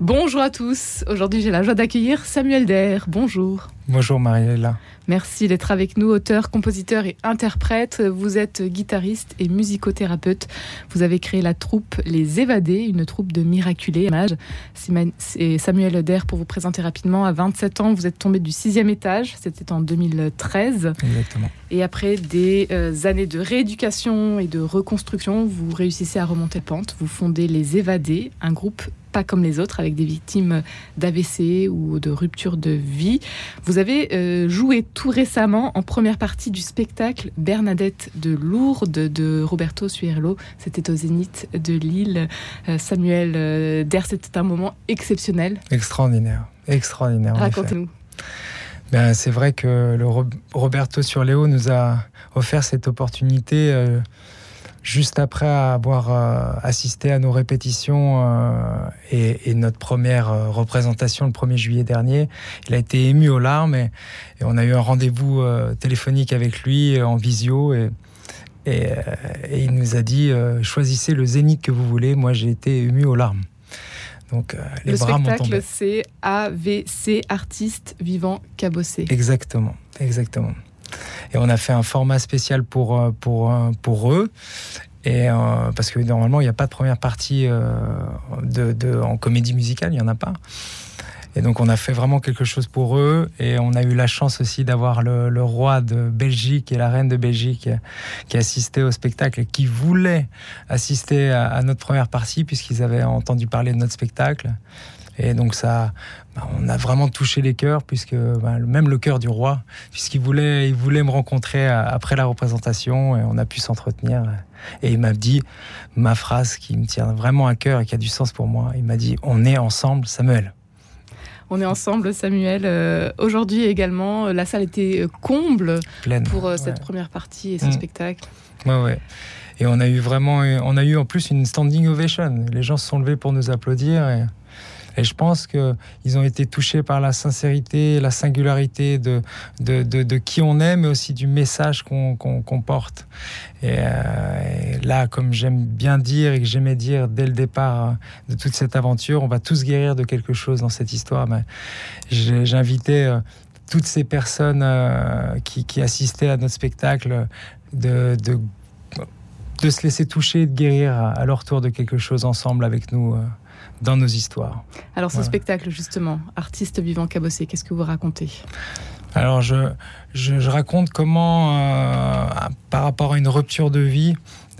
Bonjour à tous. Aujourd'hui, j'ai la joie d'accueillir Samuel Der. Bonjour. Bonjour Mariella. Merci d'être avec nous, auteur, compositeur et interprète. Vous êtes guitariste et musicothérapeute. Vous avez créé la troupe Les Évadés, une troupe de miraculés. C'est Samuel Der pour vous présenter rapidement. À 27 ans, vous êtes tombé du sixième étage. C'était en 2013. Exactement. Et après des euh, années de rééducation et de reconstruction, vous réussissez à remonter pente. Vous fondez Les Évadés, un groupe pas comme les autres, avec des victimes d'AVC ou de rupture de vie. Vous avez euh, joué tout récemment en première partie du spectacle Bernadette de Lourdes de Roberto Suerlo. C'était au Zénith de Lille. Euh, Samuel euh, Der, c'était un moment exceptionnel. Extraordinaire, extraordinaire. Racontez-nous. Ben, c'est vrai que le Roberto Suerlo nous a offert cette opportunité juste après avoir euh, assisté à nos répétitions euh, et, notre première euh, représentation le 1er juillet dernier, il a été ému aux larmes et, on a eu un rendez-vous téléphonique avec lui en visio et, et, il nous a dit choisissez le zénith que vous voulez. Moi, j'ai été ému aux larmes. Donc les le spectacle, c'est AVC, artiste vivant cabossé. Exactement, exactement. Et on a fait un format spécial pour, euh, pour, euh, pour eux. Et euh, parce que normalement, il n'y a pas de première partie de, en comédie musicale, il n'y en a pas. Et donc on a fait vraiment quelque chose pour eux et on a eu la chance aussi d'avoir le, roi de Belgique et la reine de Belgique qui assistaient au spectacle et qui voulaient assister à, à notre première partie puisqu'ils avaient entendu parler de notre spectacle. Et donc ça, bah, on a vraiment touché les cœurs, puisque bah, même le cœur du roi, puisqu'il voulait, il voulait me rencontrer euh, après la représentation, et on a pu s'entretenir. Et il m'a dit ma phrase qui me tient vraiment à cœur et qui a du sens pour moi. Il m'a dit on est ensemble, Samuel. On est ensemble, Samuel. Euh, aujourd'hui également, la salle était comble pour euh, cette première partie et ce mm. spectacle. Ouais, ouais. Et on a eu vraiment, on a eu en plus une standing ovation. Les gens se sont levés pour nous applaudir. Et et je pense qu'ils ont été touchés par la sincérité, la singularité de, de, de, qui on est, mais aussi du message qu'on porte. Euh, et, là, comme j'aime bien dire et que j'aimais dire dès le départ de toute cette aventure, on va tous guérir de quelque chose dans cette histoire. J'invitais euh, toutes ces personnes euh, qui, assistaient à notre spectacle de, de, de, se laisser toucher, de guérir à leur tour de quelque chose ensemble avec nous dans nos histoires. Alors ce spectacle justement, artiste vivant cabossé, qu'est-ce que vous racontez? Alors je, je, raconte comment, euh, par rapport à une rupture de vie,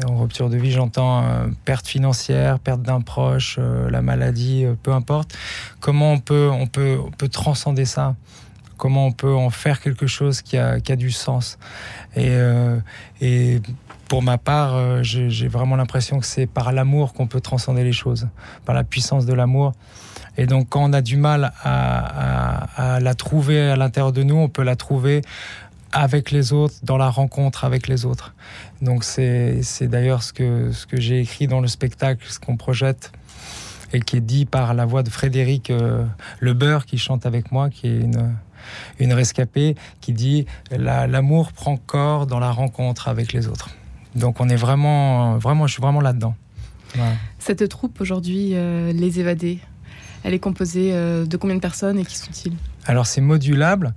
en rupture de vie j'entends euh, perte financière, perte d'un proche, euh, la maladie, peu importe, comment on peut, on peut, on peut transcender ça? Comment on peut en faire quelque chose qui a, qui a du sens? Et, et pour ma part, euh, j'ai vraiment l'impression que c'est par l'amour qu'on peut transcender les choses, par la puissance de l'amour. Et donc, quand on a du mal à, la trouver à l'intérieur de nous, on peut la trouver avec les autres, dans la rencontre avec les autres. Donc, c'est d'ailleurs ce que, j'ai écrit dans le spectacle, ce qu'on projette, et qui est dit par la voix de Frédéric euh, Lebeur, qui chante avec moi, qui est une rescapée, qui dit L'amour prend corps dans la rencontre avec les autres. Donc on est vraiment, vraiment, je suis vraiment là-dedans. Cette troupe aujourd'hui, euh, Les Évadés, elle est composée euh, de combien de personnes et qui sont-ils? Alors c'est modulable.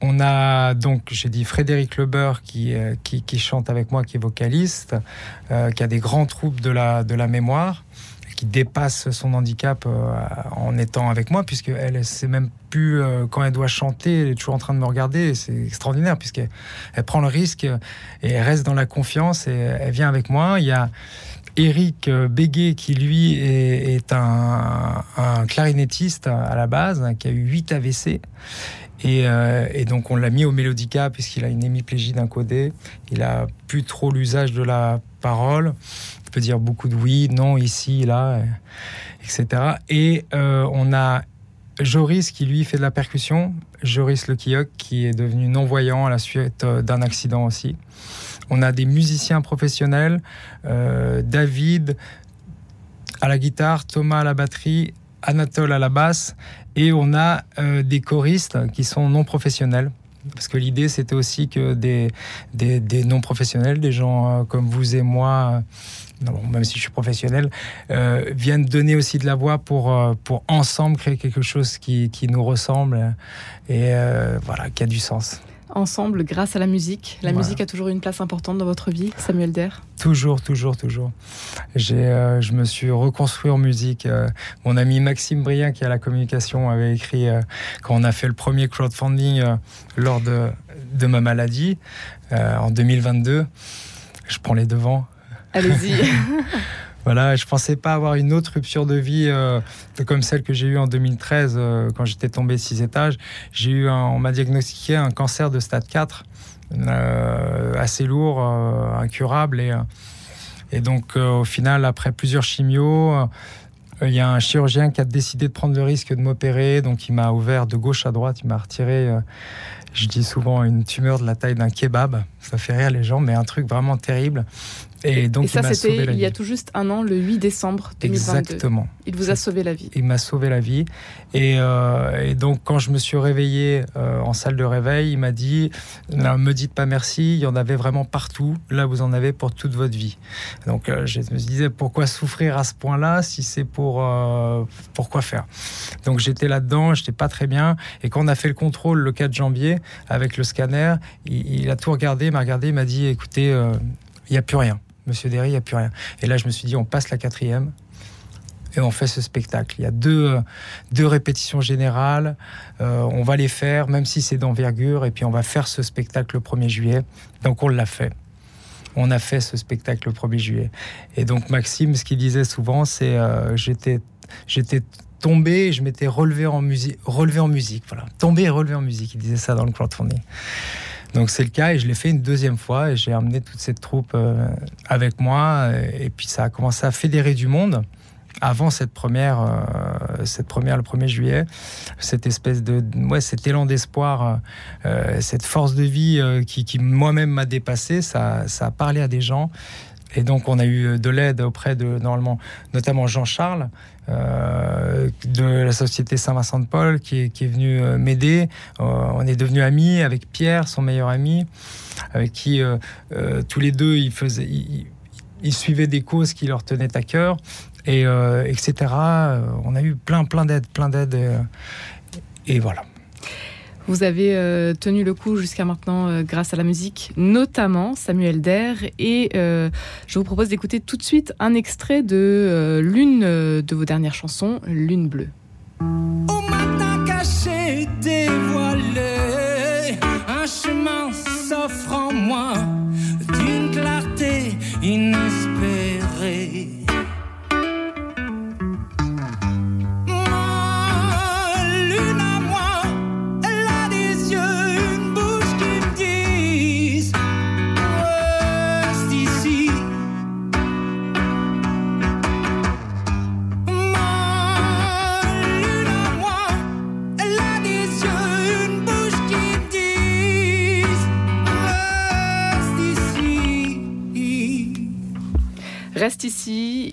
On a donc, j'ai dit Frédéric Lebeur qui, euh, qui, qui, chante avec moi, qui est vocaliste, qui a des grands troupes de la, de la mémoire qui dépasse son handicap euh, en étant avec moi, puisque elle, sait même plus euh, quand elle doit chanter, elle est toujours en train de me regarder. C'est extraordinaire, puisqu'elle elle prend le risque et elle reste dans la confiance et elle vient avec moi. Il y a Eric Béguet, qui lui est, un, clarinettiste à la base, hein, qui a eu 8 AVC. Et, euh, et, donc on l'a mis au mélodica puisqu'il a une hémiplégie d'un codé. Il a plus trop l'usage de la parole peut dire beaucoup de oui, non, ici, là, etc. Et euh, on a Joris qui lui fait de la percussion, Joris Le qui est devenu non-voyant à la suite euh, d'un accident aussi. On a des musiciens professionnels, euh, David à la guitare, Thomas à la batterie, Anatole à la basse, et on a des choristes qui sont non professionnels. Parce que l'idée, c'était aussi que des, non-professionnels, des gens comme vous et moi, même si je suis professionnel, viennent donner aussi de la voix pour, pour ensemble créer quelque chose qui, qui nous ressemble et voilà, qui a du sens ensemble grâce à la musique. La musique a toujours une place importante dans votre vie, Samuel Der Toujours, toujours, toujours. J'ai, euh, je me suis reconstruit en musique. Euh, mon ami Maxime Brien, qui a la communication, avait écrit euh, quand on a fait le premier crowdfunding lors de, de ma maladie en 2022. Je prends les devants. Allez-y. Voilà, je pensais pas avoir une autre rupture de vie euh, comme celle que j'ai eue en 2013 euh, quand j'étais tombé de six étages. J'ai eu, on m'a diagnostiqué un cancer de stade 4, euh, assez lourd, incurable et et donc au final, après plusieurs chimios. Il y a un chirurgien qui a décidé de prendre le risque de m'opérer, donc il m'a ouvert de gauche à droite, il m'a retiré je dis souvent une tumeur de la taille d'un kebab. Ça fait rire les gens, mais un truc vraiment terrible. Et donc, ça, c'était il y a tout juste un an, le 8 décembre 2022. Exactement. Il vous a sauvé la vie. Il m'a sauvé la vie. Et, euh, donc, quand je me suis réveillé euh, en salle de réveil, il m'a dit Ne me dites pas merci, il y en avait vraiment partout. Là, vous en avez pour toute votre vie. Donc, euh, je me disais Pourquoi souffrir à ce point-là si c'est pour. pourquoi faire? Donc, j'étais là-dedans, j'étais pas très bien. Et quand on a fait le contrôle le 4 janvier avec le scanner, il, il a tout regardé, il m'a regardé, il m'a dit Écoutez, il n'y a plus rien. Monsieur Derry, il n'y a plus rien. Et là, je me suis dit, on passe la quatrième et on fait ce spectacle. Il y a deux, deux répétitions générales. Euh, on va les faire, même si c'est d'envergure, et puis on va faire ce spectacle le 1er juillet. Donc on l'a fait. On a fait ce spectacle le 1er juillet. Et donc Maxime, ce qu'il disait souvent, c'est euh, j'étais j'étais tombé, je m'étais relevé en musique, relevé en musique, voilà, tombé et relevé en musique. Il disait ça dans le crowdfunding. Donc c'est le cas et je l'ai fait une deuxième fois et j'ai amené toute cette troupe euh, avec moi et puis ça a commencé à fédérer du monde avant cette première, euh, cette première le 1er juillet, cette espèce de, ouais, cet élan d'espoir, euh, cette force de vie qui, qui moi-même m'a dépassé, ça, ça a parlé à des gens. Et donc on a eu de l'aide auprès de normalement notamment Jean-Charles euh, de la société Saint-Vincent de Paul qui est, venu euh, m'aider. Euh, on est devenus amis avec Pierre, son meilleur ami, avec qui tous les deux ils faisaient, ils, suivaient des causes qui leur tenaient à cœur et etc. on a eu plein plein d'aides, plein d'aides et voilà. Vous avez euh, tenu le coup jusqu'à maintenant euh, grâce à la musique, notamment Samuel Der. Et euh, je vous propose d'écouter tout de suite un extrait de l'une de vos dernières chansons, Lune bleue. Au matin caché, dévoilé,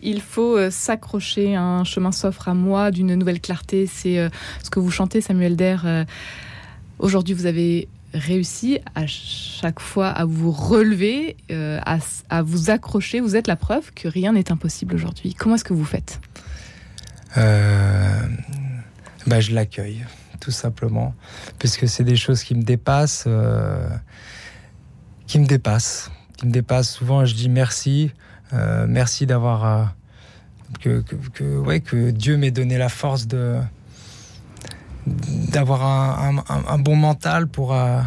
il faut euh, s'accrocher, un chemin s'offre à moi d'une nouvelle clarté. C'est euh, ce que vous chantez, Samuel Der. Euh, aujourd'hui, vous avez réussi à chaque fois à vous relever, à, vous accrocher. Vous êtes la preuve que rien n'est impossible aujourd'hui. Comment est-ce que vous faites? Bah, Je l'accueille, tout simplement, puisque c'est des choses qui me dépassent, qui me dépassent, qui me dépassent. Souvent, je dis merci. Euh, merci d'avoir euh, que, que, ouais, que Dieu m'ait donné la force de d'avoir un, un, bon mental pour euh,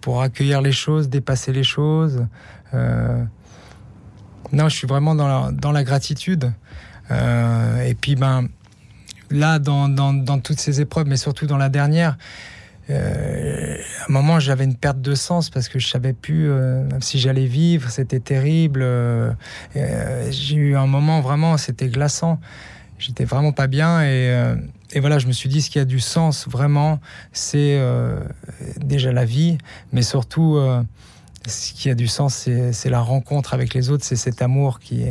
pour accueillir les choses, dépasser les choses. non, je suis vraiment dans la, dans la gratitude. et puis ben là, dans, dans, dans toutes ces épreuves, mais surtout dans la dernière, euh, à un moment, j'avais une perte de sens parce que je savais plus euh, si j'allais vivre. C'était terrible. Euh, j'ai eu un moment vraiment, c'était glaçant. J'étais vraiment pas bien et, voilà, je me suis dit ce qui a du sens vraiment, c'est déjà la vie, mais surtout ce qui a du sens, c'est la rencontre avec les autres, c'est cet amour qui,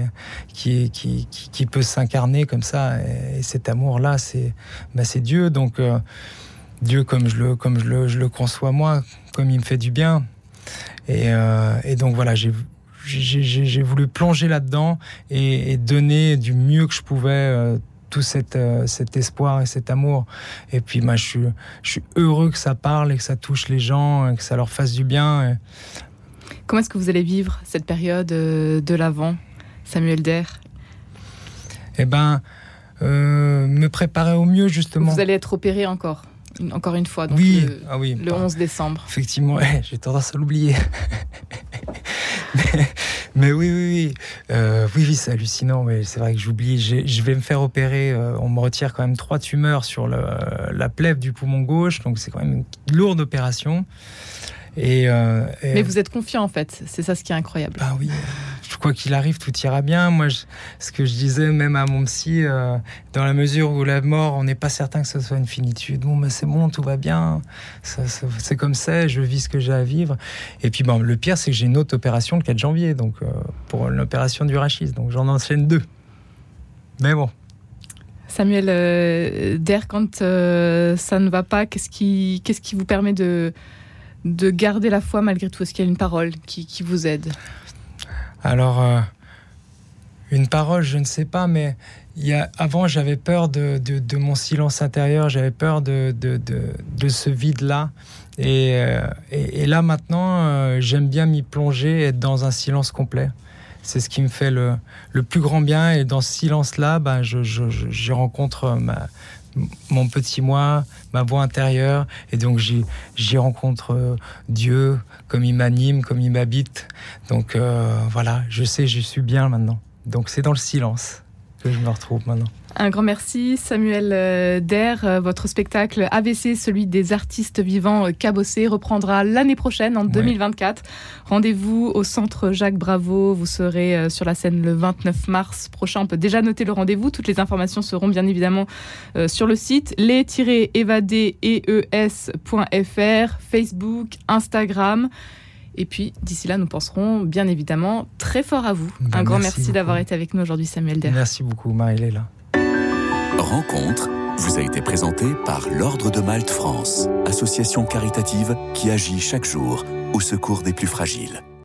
peut s'incarner comme ça. Et, cet amour-là, c'est bah, Dieu. Donc, Dieu comme je le, comme je le, je le conçois moi, comme il me fait du bien. Et, euh, et donc voilà, j'ai j'ai voulu plonger là-dedans et, et, donner du mieux que je pouvais euh, tout cet, euh, cet, espoir et cet amour. Et puis moi, je suis, je suis heureux que ça parle et que ça touche les gens, et que ça leur fasse du bien. Et... Comment est-ce que vous allez vivre cette période de l'avant, Samuel Der? Eh ben, euh, me préparer au mieux justement. Vous allez être opéré encore encore une fois, donc oui, le, ah oui, le 11 décembre. Effectivement, j'ai tendance à l'oublier. mais, mais, oui, oui, oui. Euh, oui, oui, c'est hallucinant. Mais c'est vrai que j'oublie. Je vais me faire opérer. Euh, on me retire quand même trois tumeurs sur le, la plèvre du poumon gauche. Donc c'est quand même une lourde opération. Et, euh, et, Mais vous êtes confiant en fait, c'est ça ce qui est incroyable. Bah oui, quoi qu'il arrive, tout ira bien. Moi, ce que je disais même à mon psy, euh, dans la mesure où la mort, on n'est pas certain que ce soit une finitude. Bon, mais c'est bon, tout va bien. C'est comme ça, je vis ce que j'ai à vivre. Et puis, bon, le pire, c'est que j'ai une autre opération le 4 janvier, donc euh, pour l'opération du rachis. Donc j'en enchaîne deux. Mais bon. Samuel euh, quand euh, ça ne va pas, qu'est-ce qui, vous permet de de garder la foi malgré tout? Est-ce qu'il y a une parole qui vous aide? Alors, euh, une parole, je ne sais pas, mais y a, avant, j'avais peur de, mon silence intérieur, j'avais peur de, ce vide-là. Et, euh, là, maintenant, euh, j'aime bien m'y plonger, être dans un silence complet. C'est ce qui me fait le, plus grand bien. Et dans ce silence-là, je, je, je rencontre ma, mon petit moi, ma voix intérieure, et donc j'y rencontre euh, Dieu comme il m'anime, comme il m'habite. Donc euh, voilà, je sais, je suis bien maintenant. Donc c'est dans le silence que je me retrouve maintenant. Un grand merci, Samuel Der. Votre spectacle AVC, celui des artistes vivants cabossés, reprendra l'année prochaine, en 2024. Ouais. Rendez-vous au centre Jacques Bravo. Vous serez sur la scène le 29 mars prochain. On peut déjà noter le rendez-vous. Toutes les informations seront bien évidemment sur le site les-évadés.fr, Facebook, Instagram. Et puis, d'ici là, nous penserons bien évidemment très fort à vous. Ben, Un grand merci, merci d'avoir été avec nous aujourd'hui, Samuel Der. Merci beaucoup, Marie-Léla. Rencontre vous a été présentée par l'Ordre de Malte France, association caritative qui agit chaque jour au secours des plus fragiles.